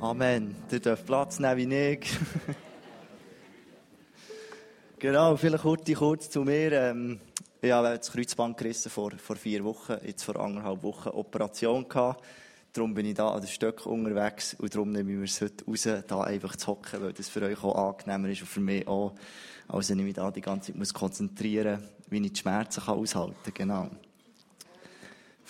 Amen. Ihr dürft Platz nehmen wie ich. genau, vielleicht kurz, kurz zu mir. Ähm, ich habe das Kreuzband gerissen vor, vor vier Wochen, jetzt vor anderthalb Wochen Operation gehabt. Darum bin ich da an den Stöcken unterwegs und darum nehmen wir es heute raus, da einfach zu hocken, weil das für euch auch angenehmer ist und für mich auch, als wenn ich mich da die ganze Zeit konzentrieren muss, wie ich die Schmerzen aushalten kann. Genau.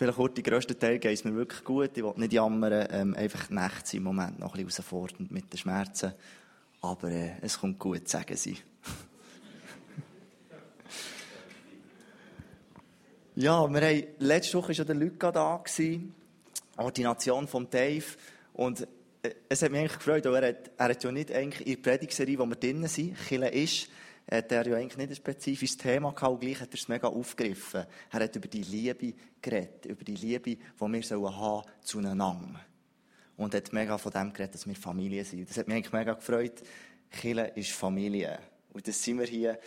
Vielleicht kurz, die grössten Teil geht es mir wirklich gut. Ich will nicht jammern. Ähm, einfach sind im Moment noch ein bisschen herausfordernd mit den Schmerzen. Aber äh, es kommt gut, sagen sie. ja, wir haben, letzte Woche war der Luca da. Gewesen. Ordination von Dave. Und äh, es hat mich eigentlich gefreut, weil er hat, er hat ja nicht eigentlich in der Predigserie, wo wir drinnen sind, Chile ist, hat er ja eigentlich nicht ein spezifisches Thema gehabt, und gleich hat er es mega aufgegriffen. Er hat über die Liebe geredet, über die Liebe, die wir sollen haben zueinander. Und hat mega von dem geredet, dass wir Familie sind. Das hat mich eigentlich mega gefreut. Chile ist Familie. Und das sind wir hier.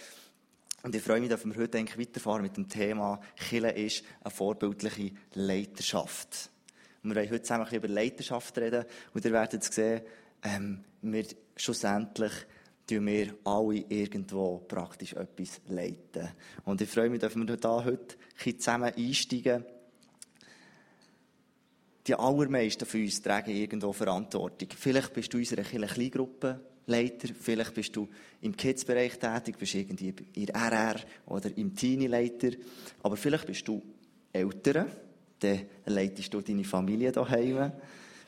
Und ich freue mich, dass wir heute eigentlich weiterfahren mit dem Thema Chile ist eine vorbildliche Leiterschaft. Und wir wollen heute zusammen über Leiterschaft reden. Und ihr werdet sehen, ähm, wir schlussendlich tun wir alle irgendwo praktisch etwas leiten. Und ich freue mich, dass wir da heute zusammen einsteigen. Die allermeisten von uns tragen irgendwo Verantwortung. Vielleicht bist du in unserer Kleingruppe vielleicht bist du im Kids-Bereich tätig, bist irgendwie in RR oder im Teenie-Leiter, aber vielleicht bist du Eltern dann leitest du deine Familie daheim.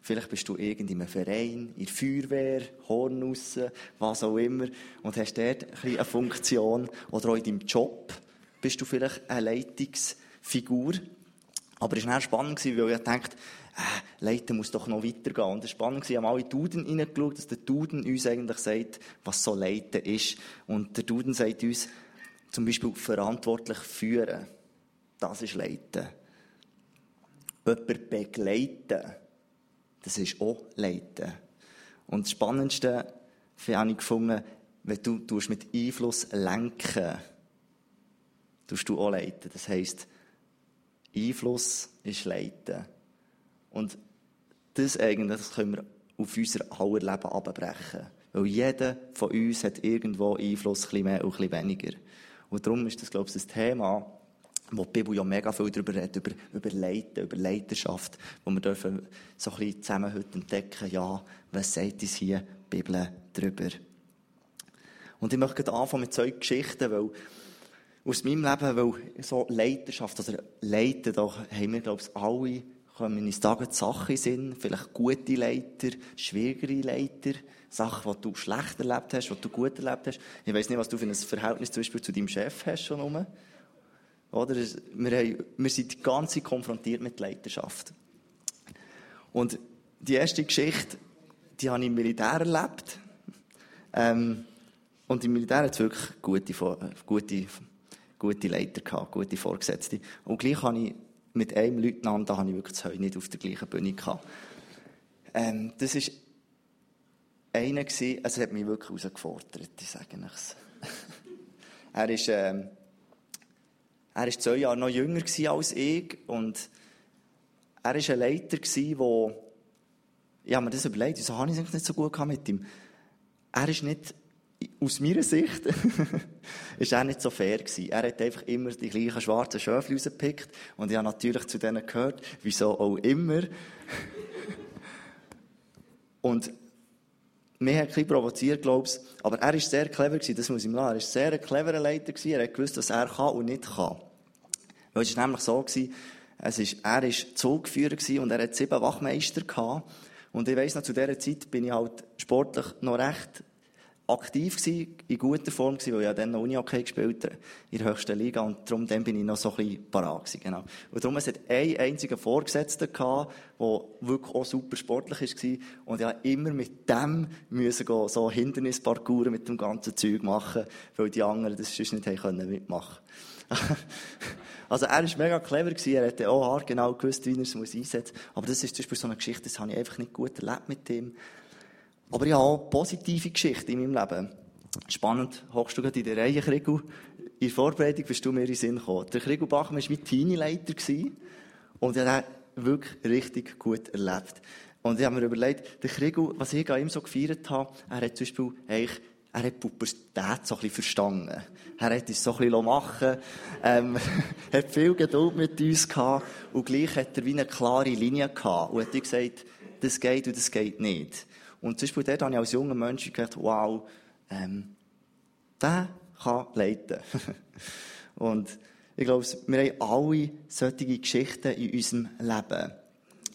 Vielleicht bist du in einem Verein, in der Feuerwehr, Hornussen, was auch immer, und hast dort ein eine Funktion. Oder auch in deinem Job bist du vielleicht eine Leitungsfigur. Aber es war spannend, weil ich dachte, äh, Leiten muss doch noch weitergehen. Und es war spannend, wir haben alle Duden reingeschaut, dass der Duden uns eigentlich sagt, was so Leiten ist. Und der Duden sagt uns zum Beispiel verantwortlich führen. Das ist Leiten jemanden begleiten, das ist auch Leiten. Und das Spannendste habe ich gefunden, wenn du mit Einfluss lenken tust du auch leiten. Das heisst, Einfluss ist Leiten. Und das eigentlich das können wir auf unser aller Leben abbrechen. Weil jeder von uns hat irgendwo Einfluss, ein bisschen mehr und ein bisschen weniger. Und darum ist das, glaube ich, das Thema, wo die Bibel ja mega viel darüber redet, über, über Leiten, über Leiterschaft, wo wir dürfen so ein bisschen zusammen heute entdecken, ja, was sagt uns hier die Bibel darüber? Und ich möchte anfangen mit zwei Geschichten, weil aus meinem Leben, weil so Leiterschaft, also Leiten, da haben wir, glaube ich, alle, kommen uns da Sachen sind, vielleicht gute Leiter, schwierigere Leiter, Sachen, die du schlecht erlebt hast, die du gut erlebt hast. Ich weiß nicht, was du für ein Verhältnis zum Beispiel zu deinem Chef hast schon rum. Oder? Wir, haben, wir sind die ganze konfrontiert mit Leidenschaft. Und die erste Geschichte, die habe ich im Militär erlebt. Ähm, und im Militär hat es wirklich gute, gute, gute Leiter gehabt, gute Vorgesetzte. Und gleich habe ich mit einem Leutnant, da habe ich wirklich heute nicht auf der gleichen Bühne gehabt. Ähm, das war einer gewesen, also hat mich wirklich herausgefordert, ich sage es. er ist, ähm, er war zwei Jahre noch jünger als ich und er war ein Leiter, der, ich habe mir das überlegt, wieso habe ich es nicht so gut mit ihm? Er ist nicht, aus meiner Sicht, ist er nicht so fair gewesen. Er hat einfach immer die gleichen schwarzen Schöfel rausgepickt und ich habe natürlich zu denen gehört, wieso auch immer. und mich hat ein provoziert, glaube. Aber er war sehr clever, gewesen, das muss ich ihm lassen. Er war sehr ein cleverer Leiter, gewesen. er hat gewusst, was er kann und nicht kann. Weil es war nämlich so, gewesen, es ist, er war Zugführer und er hat sieben Wachmeister gehabt. Und ich weiss noch, zu dieser Zeit bin ich halt sportlich noch recht aktiv gewesen, in guter Form gewesen, weil ich ja dann noch Uni-Hockey gespielt habe, in der höchsten Liga, und darum dann bin ich noch so ein bisschen parat gewesen, genau. Und darum, es hat einen einzigen Vorgesetzten gehabt, der wirklich auch super sportlich war, und ich musste immer mit dem müssen gehen, so Hindernisparcours mit dem ganzen Zeug machen, weil die anderen das sonst nicht haben mitmachen Also er war mega clever, gewesen. er hatte auch genau gewusst, wie er es einsetzen muss. Aber das ist zum Beispiel so eine Geschichte, das habe ich einfach nicht gut erlebt mit ihm. Aber ich habe auch positive Geschichten in meinem Leben. Spannend, hochst du gerade in der Reihe, Krigu. In der Vorbereitung bist du mir in den Sinn gekommen. Der Krigu Bachmann war mein Teenie-Leiter und er hat wirklich richtig gut erlebt. Und ich habe mir überlegt, der Kriegel, was ich an ihm so gefeiert habe, er hat zum Beispiel eigentlich, er hat Pubertät so ein verstanden. Er hat uns so ein bisschen machen ähm, hat viel Geduld mit uns gehabt und gleich hat er wie eine klare Linie gehabt und hat gesagt, das geht und das geht nicht. Und zum Beispiel dort habe ich als junger Mensch gedacht, wow, ähm, der kann leiten. und ich glaube, wir haben alle solche Geschichten in unserem Leben.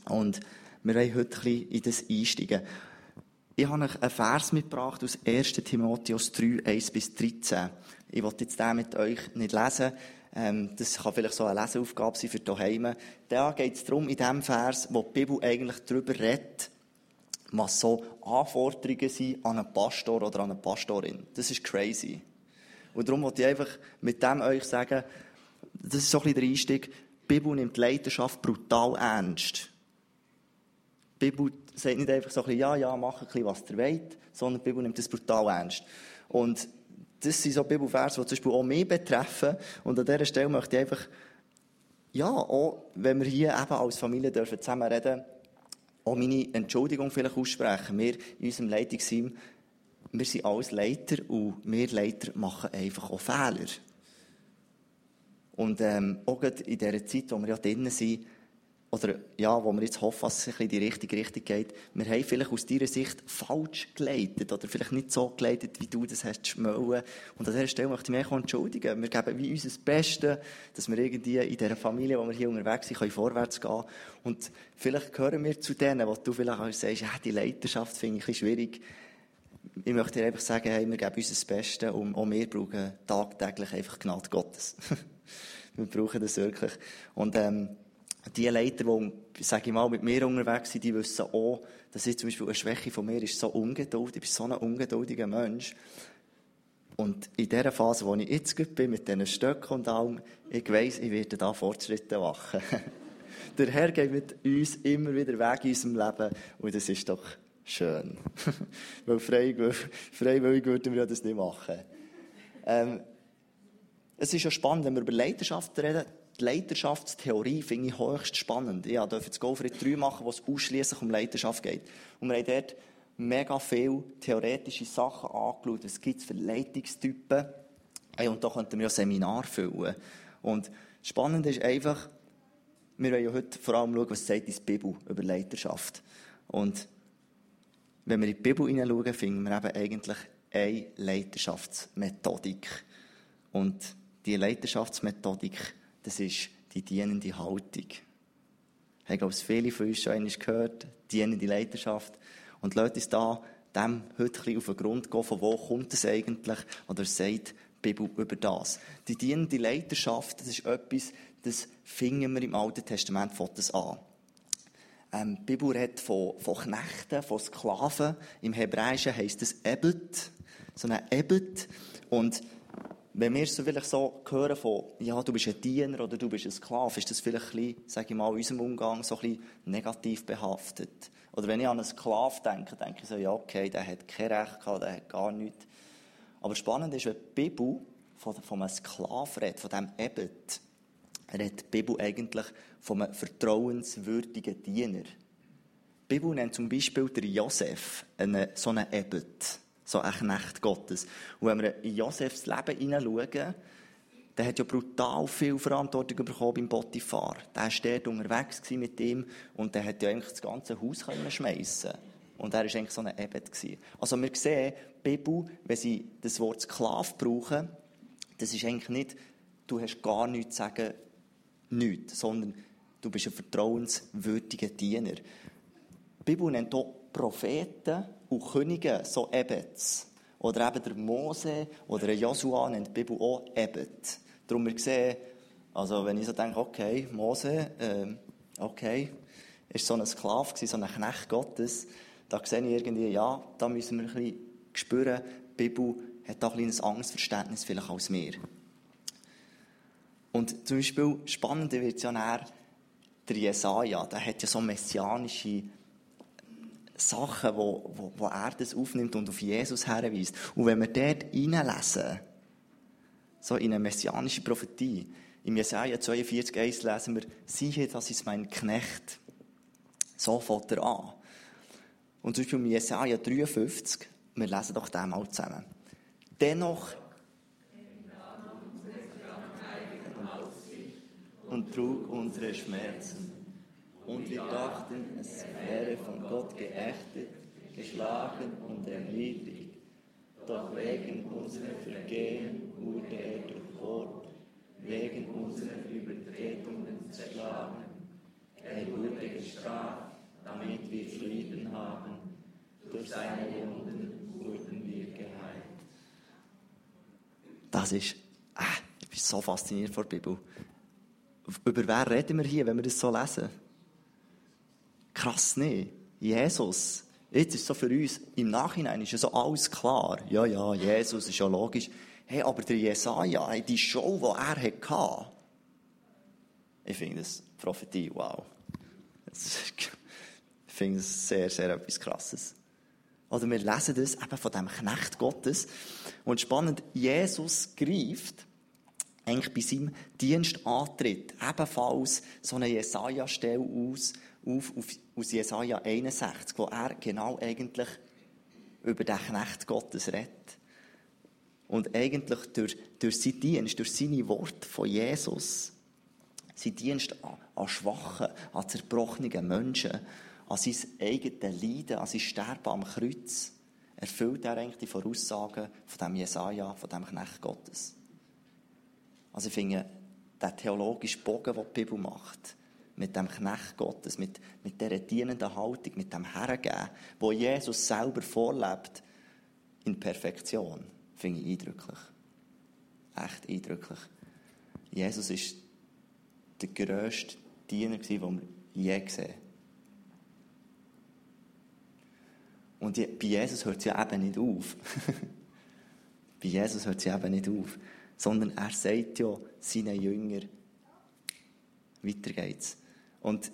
Und wir wollen heute ein bisschen in das einsteigen. Ich habe euch einen Vers mitgebracht aus 1. Timotheus 3, 1 bis 13. Ich wollte jetzt den mit euch nicht lesen. Ähm, das kann vielleicht so eine Leseaufgabe sein für daheim. Da geht es darum, in diesem Vers, wo die Bibel eigentlich darüber redet, was so Anforderungen sind an einen Pastor oder an eine Pastorin. Das ist crazy. Und darum wollte ich einfach mit dem euch sagen, das ist so ein bisschen der Einstieg, die Bibel nimmt die Leidenschaft brutal ernst. Die Bibel sagt nicht einfach so ein bisschen, ja, ja, mach ein bisschen, was ihr wollt, sondern die Bibel nimmt das brutal ernst. Und das sind so Bibelverse, die zum Beispiel auch mich betreffen. Und an dieser Stelle möchte ich einfach, ja, auch wenn wir hier eben als Familie dürfen zusammen reden, auch meine Entschuldigung vielleicht aussprechen. Wir in unserem Leitungsteam, wir sind alles Leiter und wir Leiter machen einfach auch Fehler. Und ähm, auch in dieser Zeit, wo wir ja drinnen sind, oder ja, wo wir jetzt hoffen, dass es in die richtige Richtung geht, wir haben vielleicht aus deiner Sicht falsch geleitet oder vielleicht nicht so geleitet, wie du das hast schmöllen. Und an dieser Stelle möchte ich mich entschuldigen. Wir geben wie unser Bestes, dass wir irgendwie in dieser Familie, wo wir hier unterwegs sind, können vorwärts gehen Und vielleicht gehören wir zu denen, wo du vielleicht auch sagst, ja, die Leiterschaft finde ich ein bisschen schwierig. Ich möchte dir einfach sagen, hey, wir geben unser Bestes und auch wir brauchen tagtäglich einfach Gnade Gottes. wir brauchen das wirklich. Und, ähm, die Leiter, die, sage ich mal, mit mir unterwegs sind, die wissen auch, dass ich zum Beispiel eine Schwäche von mir ist, so ungeduldig, ich bin so ein ungeduldiger Mensch. Und in dieser Phase, wo ich jetzt bin, mit diesen Stöcken und allem, ich weiss, ich werde da Fortschritte machen. Der Herr mit uns immer wieder Weg in unserem Leben und das ist doch schön. Weil freiwillig würden wir das nicht machen. Ähm, es ist ja spannend, wenn wir über Leidenschaft reden, die Leiterschaftstheorie finde ich höchst spannend. Ich durfte jetzt Go 3 machen, wo es ausschließlich um Leiterschaft geht. Und wir haben dort mega viele theoretische Sachen angeschaut. Was gibt es für Leitungstypen? und da könnten wir ja Seminar füllen. Und spannend ist einfach, wir wollen ja heute vor allem schauen, was sagt die Bibel über Leiterschaft. Und wenn wir in die Bibel hineinschauen, finden wir eben eigentlich eine Leiterschaftsmethodik. Und diese Leiterschaftsmethodik das ist die dienende Haltung. Ich glaube, viele von uns schon einmal gehört, dienende Leiterschaft. Und Leute uns da dem heute ein auf den Grund gehen, von wo kommt es eigentlich, oder sagt die Bibel über das. Die dienende Leiterschaft, das ist etwas, das finden wir im Alten Testament das an. Ähm, die Bibel redet von, von Knechten, von Sklaven. Im Hebräischen heisst es Ebet. So ein Ebet. Und wenn wir so vielleicht so hören von, ja, du bist ein Diener oder du bist ein Sklave, ist das vielleicht ein bisschen, sage ich mal, in unserem Umgang so ein bisschen negativ behaftet. Oder wenn ich an einen Sklav denke, denke ich so, ja, okay, der hat kein Recht gehabt, der hat gar nichts. Aber spannend ist, wenn die Bibel von, von einem Sklaven redet, von diesem Ebet, redet die Bibel eigentlich von einem vertrauenswürdigen Diener. Die Bibel nennt zum Beispiel der Josef einen, so einen Ebet so ein Knecht Gottes. Und wenn wir in Josefs Leben hineinschauen, der hat ja brutal viel Verantwortung bekommen beim Potiphar. Der war dort unterwegs mit ihm und der hat ja eigentlich das ganze Haus schmeißen Und er war eigentlich so ein Ebed. Also wir sehen, die wenn sie das Wort Sklave brauchen, das ist eigentlich nicht, du hast gar nichts zu sagen, nichts, sondern du bist ein vertrauenswürdiger Diener. Die Bibel nennt auch Propheten und Könige so Ebets. Oder eben der Mose oder der Josua nennt die Bibel auch Ebet. Darum wir sehen, also wenn ich so denke, okay, Mose, äh, okay, ist so ein Sklave so ein Knecht Gottes, da sehe ich irgendwie, ja, da müssen wir ein bisschen spüren, die Bibel hat da ein kleines Angstverständnis vielleicht als wir. Und zum Beispiel, spannend wird es ja näher, der Jesaja, der hat ja so messianische Sachen, wo, wo, wo er das aufnimmt und auf Jesus herweist. Und wenn wir dort hineinlesen, so in eine messianische Prophetie, im Jesaja 42,1 lesen wir, siehe, das ist mein Knecht. So fängt er an. Und zum Beispiel im Jesaja 53, wir lesen doch den mal zusammen. Dennoch und trug unsere Schmerzen. Und wir dachten, es wäre von Gott geächtet, geschlagen und erniedrigt. Doch wegen unserer Vergehen wurde er durchbohrt, wegen unserer Übertretungen zerschlagen. Er wurde gestraft, damit wir Frieden haben. Durch seine Wunden wurden wir geheilt. Das ist, äh, ich bin so fasziniert von der Bibel. Über wer reden wir hier, wenn wir das so lesen? Krass, nicht? Jesus. Jetzt ist so für uns, im Nachhinein ist ja so alles klar. Ja, ja, Jesus ist ja logisch. Hey, aber der Jesaja, die Show, die er hatte, ich finde das Prophetie, wow. Ich finde das sehr, sehr etwas Krasses. Oder wir lesen das eben von dem Knecht Gottes. Und spannend, Jesus greift eigentlich bei seinem Dienstantritt ebenfalls so eine Jesaja-Stelle aus, auf, auf, aus Jesaja 61, wo er genau eigentlich über den Knecht Gottes redet. Und eigentlich durch, durch seinen Dienst, durch seine Worte von Jesus, sein Dienst an, an schwachen, an zerbrochenen Menschen, an sein eigenes Leiden, an sein Sterben am Kreuz, erfüllt er eigentlich die Voraussagen von dem Jesaja, von dem Knecht Gottes. Also ich finde, der theologische Bogen, den die Bibel macht, mit dem Knecht Gottes, mit, mit dieser dienenden Haltung, mit dem Hergeben, wo Jesus selber vorlebt, in Perfektion, finde ich eindrücklich. Echt eindrücklich. Jesus ist der grösste Diener, den wir je gesehen Und bei Jesus hört es ja eben nicht auf. bei Jesus hört es eben nicht auf sondern er sagt ja seinen Jüngern, weiter geht's. Und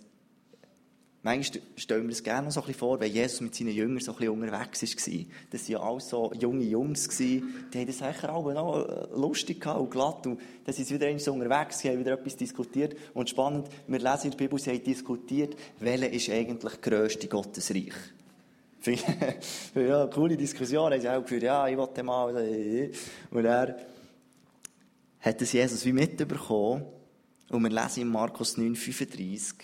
manchmal stellen wir uns gerne noch so ein bisschen vor, wenn Jesus mit seinen Jüngern so ein bisschen unterwegs war. Das waren ja alles so junge Jungs, die haben das sicher alle noch äh, lustig und glatt. Und dann sind sie wieder so unterwegs, haben wieder etwas diskutiert. Und spannend, wir lesen in der Bibel, sie haben diskutiert, welcher ist eigentlich der grösste Gottesreich. ja, coole Diskussion, haben sie auch geführt, ja, ich wollte mal. Und er hat es Jesus wie mitbekommen. Und wir lesen in Markus 9,35,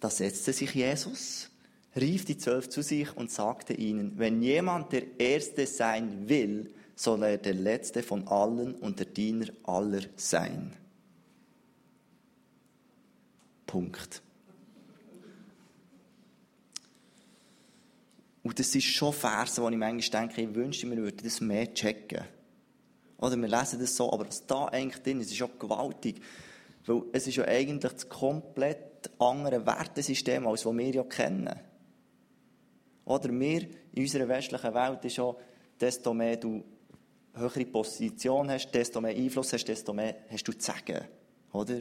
da setzte sich Jesus, rief die Zwölf zu sich und sagte ihnen, wenn jemand der Erste sein will, soll er der Letzte von allen und der Diener aller sein. Punkt. Und das ist schon Verse, wo ich manchmal denke, ich wünschte, wir würden das mehr checken. Oder wir lesen das so, aber was da eigentlich drin ist, ist schon gewaltig. Weil es ist ja eigentlich das komplett andere Wertesystem, als was wir ja kennen. Oder wir in unserer westlichen Welt ist ja, desto mehr du höhere Position hast, desto mehr Einfluss hast, desto mehr hast du zu sagen. Oder?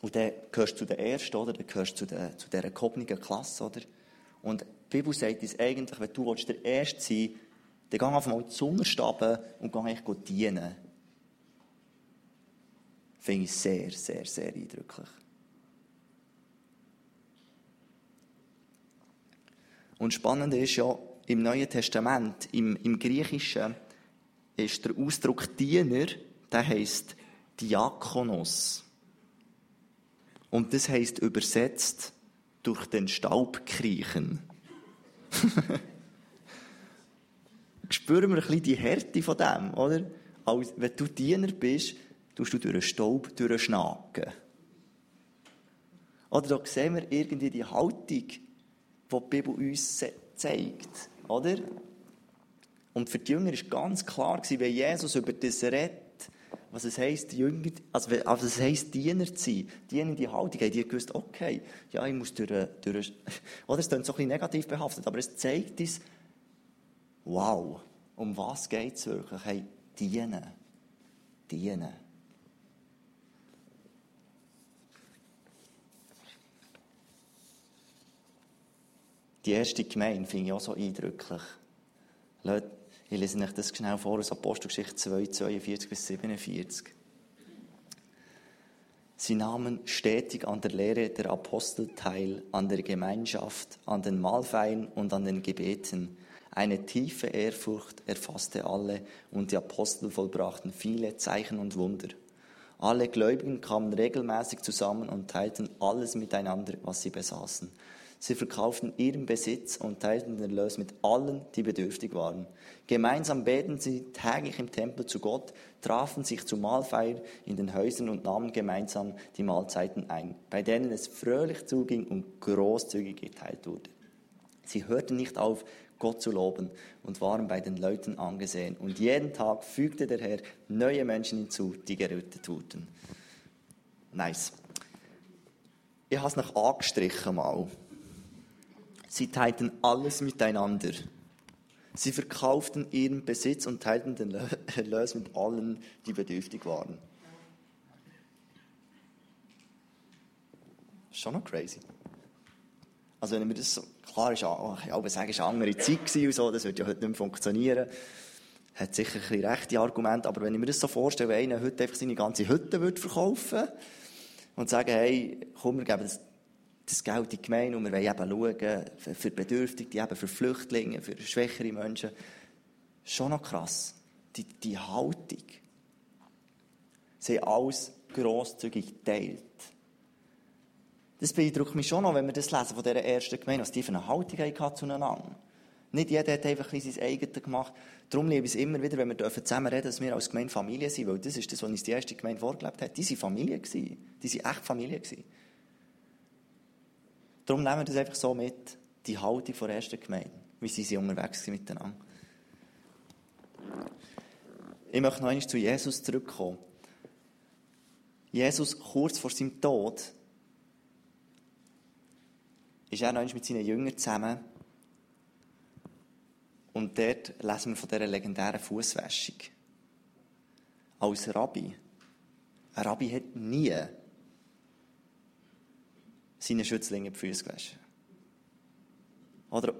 Und dann gehörst du zu den Ersten, oder? Dann gehörst du zu, der, zu dieser gehobenen Klasse, oder? Und die Bibel sagt uns eigentlich, wenn du der Erste sein willst, dann geh einfach mal zu Unterstaben und geh eigentlich dienen. Finde ich sehr, sehr, sehr eindrücklich. Und spannend ist ja, im Neuen Testament, im, im Griechischen, ist der Ausdruck Diener, der heißt Diakonos. Und das heißt übersetzt durch den Staub kriechen. spüren wir ein bisschen die Härte von dem, oder? Als, wenn du Diener bist, tust du durch den Staub durchschnacken. Oder da sehen wir irgendwie die Haltung, die die Bibel uns zeigt, oder? Und für die Jünger war ganz klar, wenn Jesus über das redet, was es heisst, Jünger, also, also es heisst, Diener zu sein, dienende Haltung, haben die gewusst, okay, ja, ich muss durch, durch oder es klingt so ein bisschen negativ behaftet, aber es zeigt uns, wow, um was geht es wirklich? Hey, dienen. Dienen. Die erste Gemeinde finde ich auch so eindrücklich. Ich lese euch das schnell vor aus Apostelgeschichte 2, 42 bis 47. Sie nahmen stetig an der Lehre der Apostel teil, an der Gemeinschaft, an den Mahlfeiern und an den Gebeten. Eine tiefe Ehrfurcht erfasste alle und die Apostel vollbrachten viele Zeichen und Wunder. Alle Gläubigen kamen regelmäßig zusammen und teilten alles miteinander, was sie besaßen. Sie verkauften ihren Besitz und teilten den Erlös mit allen, die bedürftig waren. Gemeinsam beten sie täglich im Tempel zu Gott, trafen sich zur Mahlfeier in den Häusern und nahmen gemeinsam die Mahlzeiten ein, bei denen es fröhlich zuging und großzügig geteilt wurde. Sie hörten nicht auf, Gott zu loben und waren bei den Leuten angesehen. Und jeden Tag fügte der Herr neue Menschen hinzu, die gerettet wurden. Nice. Ich habe es noch angestrichen mal. Sie teilten alles miteinander. Sie verkauften ihren Besitz und teilten den Erlös mit allen, die bedürftig waren. Schon noch crazy. Also wenn mir das so, klar ist, ich aber sagen, es war eine andere Zeit und so, das würde ja heute nicht mehr funktionieren. Hat sicher ein bisschen rechte Argumente, aber wenn ich mir das so vorstelle, wenn einer heute einfach seine ganze Hütte würde verkaufen und sagen, hey, komm, wir geben das das Geld in die Gemeinde und wir wollen eben schauen für Bedürftige, eben für Flüchtlinge, für schwächere Menschen. Schon noch krass. Die, die Haltung. Sie haben alles grosszügig geteilt. Das beeindruckt mich schon noch, wenn wir das lesen von dieser ersten Gemeinde, was die für eine Haltung hatten zueinander. Nicht jeder hat einfach ein sein eigenes gemacht. Darum liebe ich es immer wieder, wenn wir zusammen reden, dass wir als Gemeinde Familie sind, weil das ist das, was uns die erste Gemeinde vorgelebt hat. Die waren Familie. Die waren echt Familie. Darum nehmen wir das einfach so mit, die Haltung der ersten Gemeinde, wie sie, sie unterwegs sind miteinander. Ich möchte noch einmal zu Jesus zurückkommen. Jesus, kurz vor seinem Tod, ist er noch mit seinen Jüngern zusammen. Und dort lesen wir von dieser legendären Fußwäschung. Als Rabbi. Ein Rabbi hat nie seinen Schützlingen die Füße gewaschen. Oder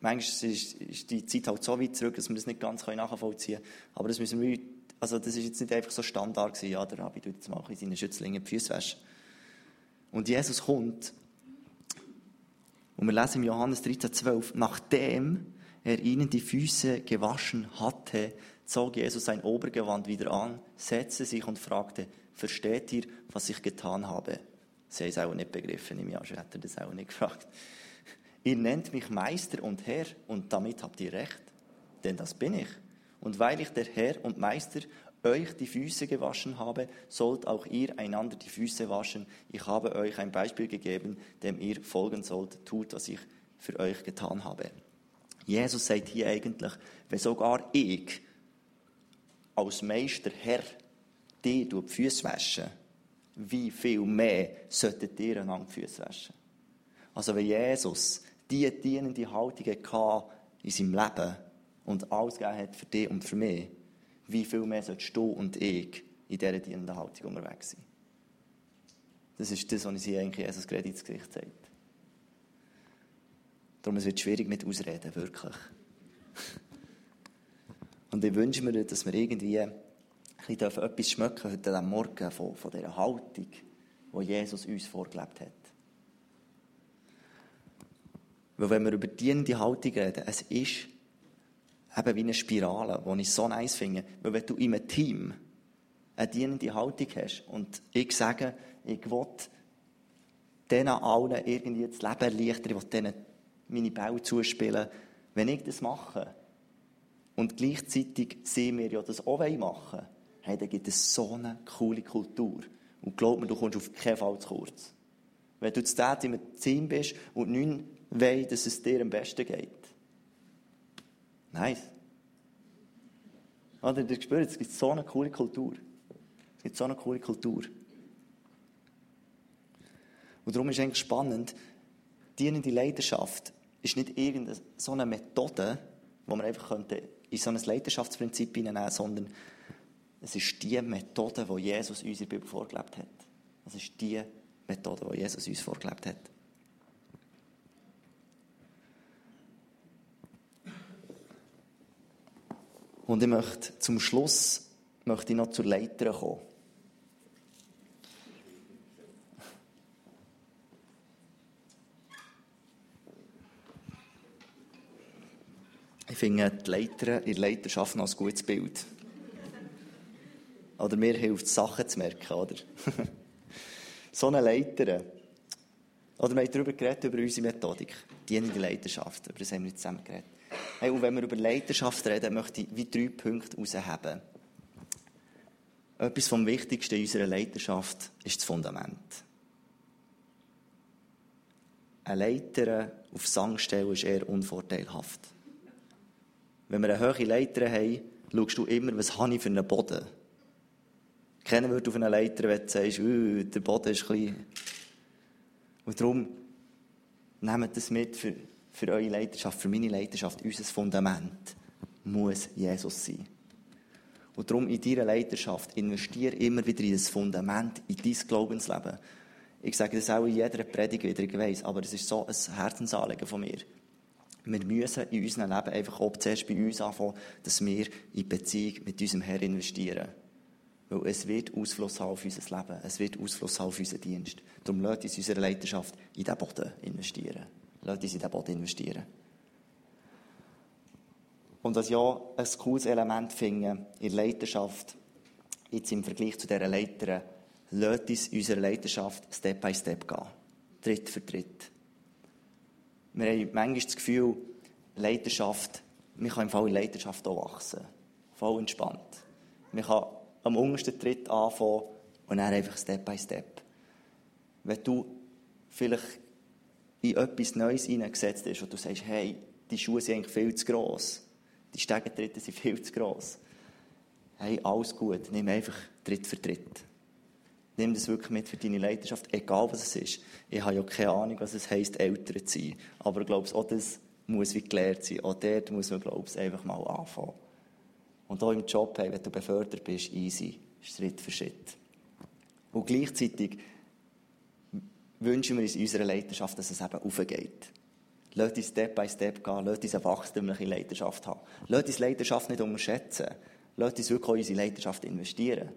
manchmal ist, die Zeit halt so weit zurück, dass wir das nicht ganz nachvollziehen können. Aber das müssen wir, also das ist jetzt nicht einfach so Standard gewesen, ja, der Rabbi tut jetzt mal in seinen Schützlingen die Füße waschen. Und Jesus kommt, und wir lesen im Johannes 13, 12, nachdem er ihnen die Füße gewaschen hatte, zog Jesus sein Obergewand wieder an, setzte sich und fragte, versteht ihr, was ich getan habe? Sie haben es auch nicht begriffen, im Jahr hat er das auch nicht gefragt. Ihr nennt mich Meister und Herr und damit habt ihr recht, denn das bin ich. Und weil ich der Herr und Meister euch die Füße gewaschen habe, sollt auch ihr einander die Füße waschen. Ich habe euch ein Beispiel gegeben, dem ihr folgen sollt. Tut, was ich für euch getan habe. Jesus sagt hier eigentlich, wenn sogar ich als Meister Herr dir die Füße wasche, wie viel mehr solltet ihr einander die Füße waschen? Also wenn Jesus die dienende Haltung hatte in seinem Leben und alles gegeben hat für dich und für mich, wie viel mehr solltest du und ich in dieser dienenden Haltung unterwegs sein? Das ist das, was ich eigentlich Jesus gerade ins Gesicht sagt. Darum es wird es schwierig mit Ausreden, wirklich. Und ich wünsche mir, dass wir irgendwie darf etwas schmecken heute am Morgen von, von dieser Haltung, die Jesus uns vorgelebt hat. Weil wenn wir über dienende Haltung reden, es ist eben wie eine Spirale, die ich so nice finde. Weil wenn du in einem Team eine dienende Haltung hast und ich sage, ich will denen allen irgendwie das Leben erleichtern, ich will denen meine Bälle zuspielen, wenn ich das mache und gleichzeitig sie mir ja das auch machen wollen, hey, da gibt es so eine coole Kultur. Und glaub mir, du kommst auf keinen Fall zu kurz. Wenn du zu in einem Team bist und nicht weißt, dass es dir am besten geht. Nice. Oder, du spürst, es gibt so eine coole Kultur. Es gibt so eine coole Kultur. Und darum ist eigentlich spannend, dienende Leidenschaft ist nicht irgendeine so eine Methode, wo man einfach könnte in so ein Leidenschaftsprinzip hineinnehmen sondern es ist die Methode, die Jesus uns in der Bibel vorgelebt hat. Es ist die Methode, die Jesus uns vorgelebt hat. Und ich möchte zum Schluss möchte ich noch zur Leiter kommen. Ich finde die Leiter in der Leiterschaft noch ein gutes Bild. Oder mir hilft es, Sachen zu merken, oder? so eine Leiter. Oder wir haben darüber geredet, über unsere Methodik. Die in der Leiterschaft. Über das haben wir zusammen geredet. Hey, und wenn wir über Leiterschaft reden, möchte ich wie drei Punkte herausheben. Etwas vom Wichtigsten in unserer Leiterschaft ist das Fundament. Eine Leiter auf Sang stellen ist eher unvorteilhaft. Wenn wir eine hohe Leiter haben, schaust du immer, was habe ich für einen Boden. Kennen würde auf einer Leiter, wenn du sagst, uh, der Boden ist klein. Und darum nehmt das mit für, für eure Leiterschaft, für meine Leiterschaft. Unser Fundament muss Jesus sein. Und darum in deiner Leiterschaft investiere immer wieder in das Fundament, in dein Glaubensleben. Ich sage das auch in jeder Predigt wieder, ich weiss, aber es ist so ein Herzensanliegen von mir. Wir müssen in unserem Leben einfach auch zuerst bei uns anfangen, dass wir in Beziehung mit unserem Herrn investieren. Weil es wird Ausfluss haben auf unser Leben. Es wird Ausfluss haben auf unseren Dienst. Darum lasst uns unsere Leiterschaft in diesen Boden investieren. Lasst uns in diesen Boden investieren. Und was ja ein cooles Element finde in der Leiterschaft, jetzt im Vergleich zu dieser Leiter, lasst uns unsere Leiterschaft Step by Step gehen. Tritt für Tritt. Wir haben manchmal das Gefühl, Leiterschaft, man kann im Fall in Leiterschaft auch wachsen. Voll entspannt. Man kann am untersten Tritt anfangen und dann einfach Step by Step. Wenn du vielleicht in etwas Neues hineingesetzt bist und du sagst, hey, die Schuhe sind eigentlich viel zu gross, die Stegentritte sind viel zu gross. Hey, alles gut, nimm einfach Tritt für Tritt. Nimm das wirklich mit für deine Leidenschaft, egal was es ist. Ich habe ja keine Ahnung, was es heisst, älter zu sein. Aber ich glaube, auch das muss wie gelehrt sein. Auch dort muss man, glaube ich, einfach mal anfangen. Und auch im Job, hey, wenn du befördert bist, easy. Schritt für Schritt. Und gleichzeitig wünschen wir uns in unserer Leidenschaft, dass es eben aufgeht. Lass uns Step by Step gehen. Lass uns eine wachstumliche Leidenschaft haben. Lass uns Leidenschaft nicht unterschätzen. Lass uns wirklich in unsere Leidenschaft investieren.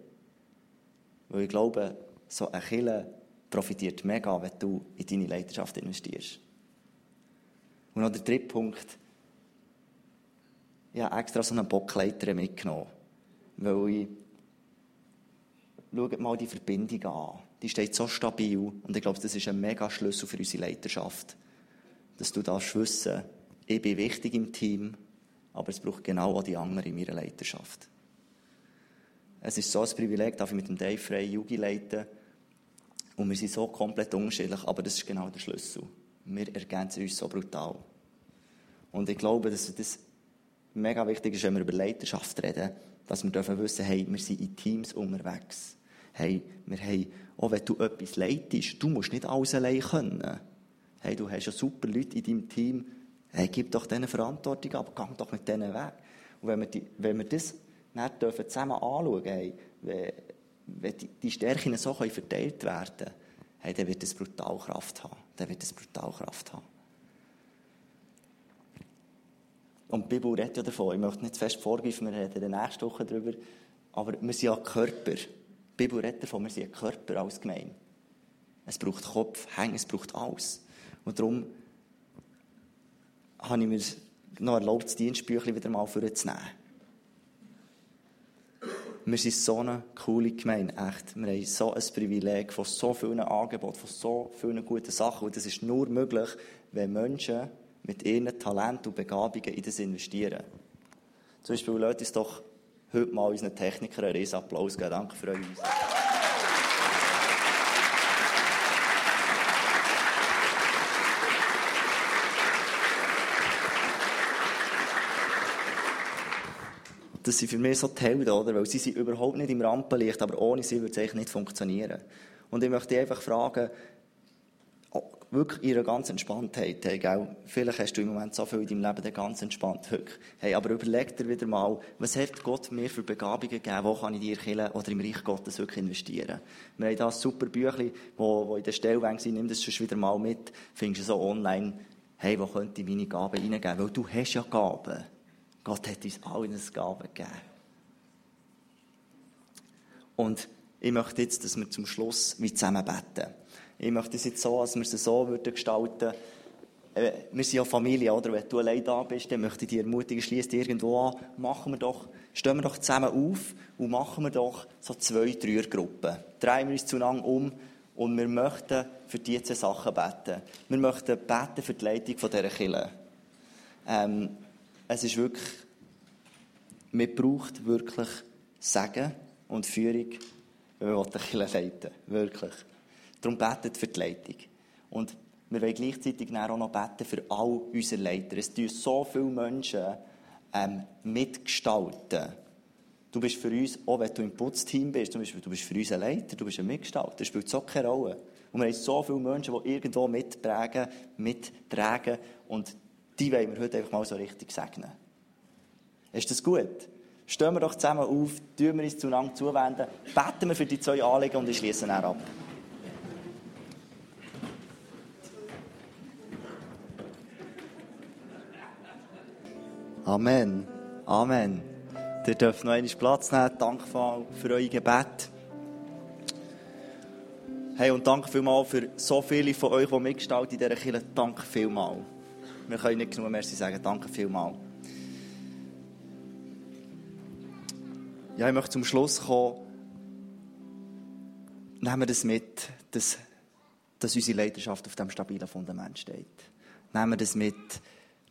Weil ich glaube, so ein Killer profitiert mega, wenn du in deine Leidenschaft investierst. Und noch der dritte Punkt. Ich habe extra so einen Bockleiter mitgenommen. Weil ich, schaut mal die Verbindung an. Die steht so stabil. Und ich glaube, das ist ein mega Schlüssel für unsere Leiterschaft. Dass du darfst wissen, ich bin wichtig im Team, aber es braucht genau auch die anderen in meiner Leiterschaft. Es ist so ein Privileg, darf ich mit dem Dave freie Jugend leiten. Und wir sind so komplett unterschiedlich, aber das ist genau der Schlüssel. Wir ergänzen uns so brutal. Und ich glaube, dass das mega wichtig ist, wenn wir über Leiterschaft reden, dass wir dürfen wissen, hey, wir sind in Teams unterwegs. Hey, wir haben, auch wenn du etwas leitest, du musst nicht alles allein können. Hey, du hast ja super Leute in deinem Team, hey, gib doch denen Verantwortung ab, geh doch mit denen weg. Und wenn wir, die, wenn wir das nicht dürfen zusammen anschauen, hey, wenn die Stärken so verteilt werden können, hey, dann wird es brutal Kraft haben. Dann wird es brutal Kraft haben. Und die Bibel redet ja davon. Ich möchte nicht zu fest vorgreifen, wir reden in der nächsten Woche darüber. Aber wir sind ja Körper. Die Bibel redet davon, wir sind ein Körper als Gemeinde. Es braucht Kopf, Hänge, es braucht alles. Und darum habe ich mir noch erlaubt, das Dienstbüchlein wieder mal vorzunehmen. Wir sind so eine coole Gemeinde, echt. Wir haben so ein Privileg von so vielen Angeboten, von so vielen guten Sachen. Und das ist nur möglich, wenn Menschen mit ihren Talenten und Begabungen in das investieren. Zum Beispiel, lasst uns doch heute mal unseren Technikern einen riesen Applaus geben. Danke für Einsatz. das sind für mich so die Helden, oder? Weil sie sind überhaupt nicht im Rampenlicht, aber ohne sie würde es eigentlich nicht funktionieren. Und ich möchte dich einfach fragen, wirklich einer ganz Entspanntheit. Hey, gell? Vielleicht hast du im Moment so viel in deinem Leben ganz entspannt. Wirklich. Hey, aber überleg dir wieder mal, was hat Gott mir für Begabungen gegeben? Wo kann ich dir killen oder im Reich Gottes wirklich investieren? Wir haben da ein super Büchlein, wo, wo in der Stellwänge sind. Nimm das schon wieder mal mit. Findest du so online. Hey, wo könnte ich meine Gaben reingeben? Weil du hast ja Gaben. Gott hat uns allen eine Gabe gegeben. Und ich möchte jetzt, dass wir zum Schluss wie zusammen beten. Ich möchte es jetzt so, als wir es so würden gestalten äh, wir sind ja Familie, oder? Wenn du allein da bist, dann möchte ich dich ermutigen, schließ dich irgendwo an, machen wir doch, stehen wir doch zusammen auf und machen wir doch so zwei Dreiergruppen. Drehen wir uns zueinander um und wir möchten für diese Sachen beten. Wir möchten beten für die Leitung dieser Kirche. Ähm, es ist wirklich, man braucht wirklich Segen und Führung, wenn man die Kirche leiten will. Wirklich. Darum betet für die Leitung. Und wir wollen gleichzeitig auch noch beten für all unsere Leiter. Es tun so viele Menschen ähm, mitgestalten. Du bist für uns, auch wenn du im Putzteam bist, du bist, du bist für uns ein Leiter, du bist ein Mitgestalter, das spielt so keine Rolle. Und wir haben so viele Menschen, die irgendwo mitprägen, mittragen und die wollen wir heute einfach mal so richtig segnen. Ist das gut? Stehen wir doch zusammen auf, tun wir uns zueinander zuwenden, beten wir für die zwei Anliegen und ich schließe dann ab. Amen. Amen. Ihr dürft noch einmal Platz nehmen. Danke für euer Gebet. Hey, und danke vielmals für so viele von euch, die mitgestalten in dieser Kirche. Danke vielmals. Wir können nicht genug Merci sagen. Danke vielmals. Ja, ich möchte zum Schluss kommen. Nehmen wir das mit, dass, dass unsere Leidenschaft auf dem stabilen Fundament steht. Nehmen wir das mit,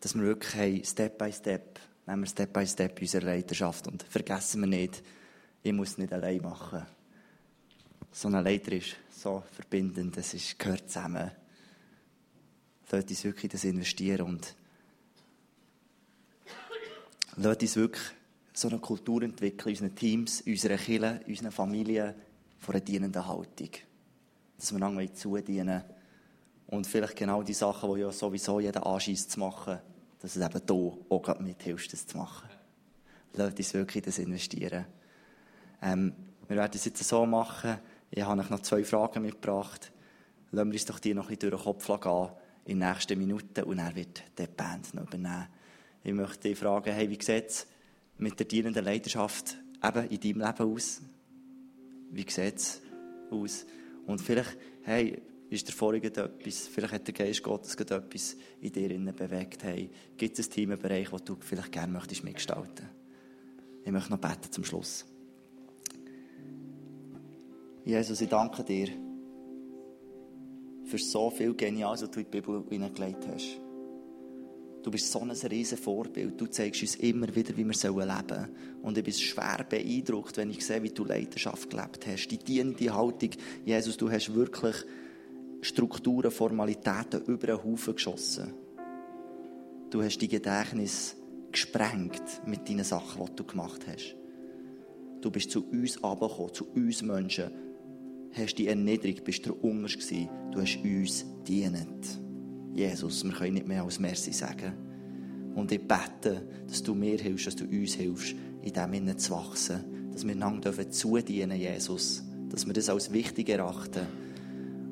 dass wir wirklich haben, Step by Step, nehmen wir Step by Step unsere Leiterschaft und vergessen wir nicht, ich muss es nicht allein machen. So ein Leiter ist so verbindend, es ist, gehört zusammen. Lasst uns wirklich das investieren und lasst uns wirklich so eine Kultur entwickeln, unseren Teams, Kirche, in unseren Familien, von einer dienenden Haltung. Dass wir einander zudienen und vielleicht genau die Sachen, die ja sowieso jeder anschießt zu machen, dass es eben du auch gerade mithilfst, das zu machen. Lass uns wirklich das investieren. Ähm, wir werden es jetzt so machen. Ich habe euch noch zwei Fragen mitgebracht. Lassen wir uns doch die noch ein bisschen durch den Kopf gehen in den nächsten Minuten und er wird die Band noch übernehmen. Ich möchte dich fragen, hey, wie sieht es mit der dienenden Leidenschaft eben in deinem Leben aus? Wie sieht es aus? Und vielleicht, hey, ist der vorige etwas, vielleicht hat der Geist Gottes etwas in dir bewegt. Hey, gibt es einen Themenbereich, wo du vielleicht gerne möchtest mitgestalten? Ich möchte noch beten zum Schluss. Jesus, ich danke dir für so viel Geniales, was du in die Bibel hineingelegt hast. Du bist so ein riesen Vorbild. Du zeigst uns immer wieder, wie wir leben sollen. Und ich bin schwer beeindruckt, wenn ich sehe, wie du Leidenschaft gelebt hast. Die dienende Haltung. Jesus, du hast wirklich Strukturen, Formalitäten über einen Haufen geschossen. Du hast die Gedächtnis gesprengt mit deinen Sachen, die du gemacht hast. Du bist zu uns abgekommen, zu uns Menschen. Hast dich erniedrigt, bist du unterst gewesen. Du hast uns dient. Jesus, wir können nicht mehr als Merci sagen. Und ich bete, dass du mir hilfst, dass du uns hilfst, in dem Innen zu wachsen. Dass wir einander zudienen, Jesus. Dass wir das als wichtig erachten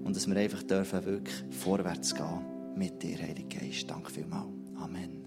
und dass wir einfach dürfen wirklich vorwärts gehen mit dir, Heiliger Geist. Danke vielmals. Amen.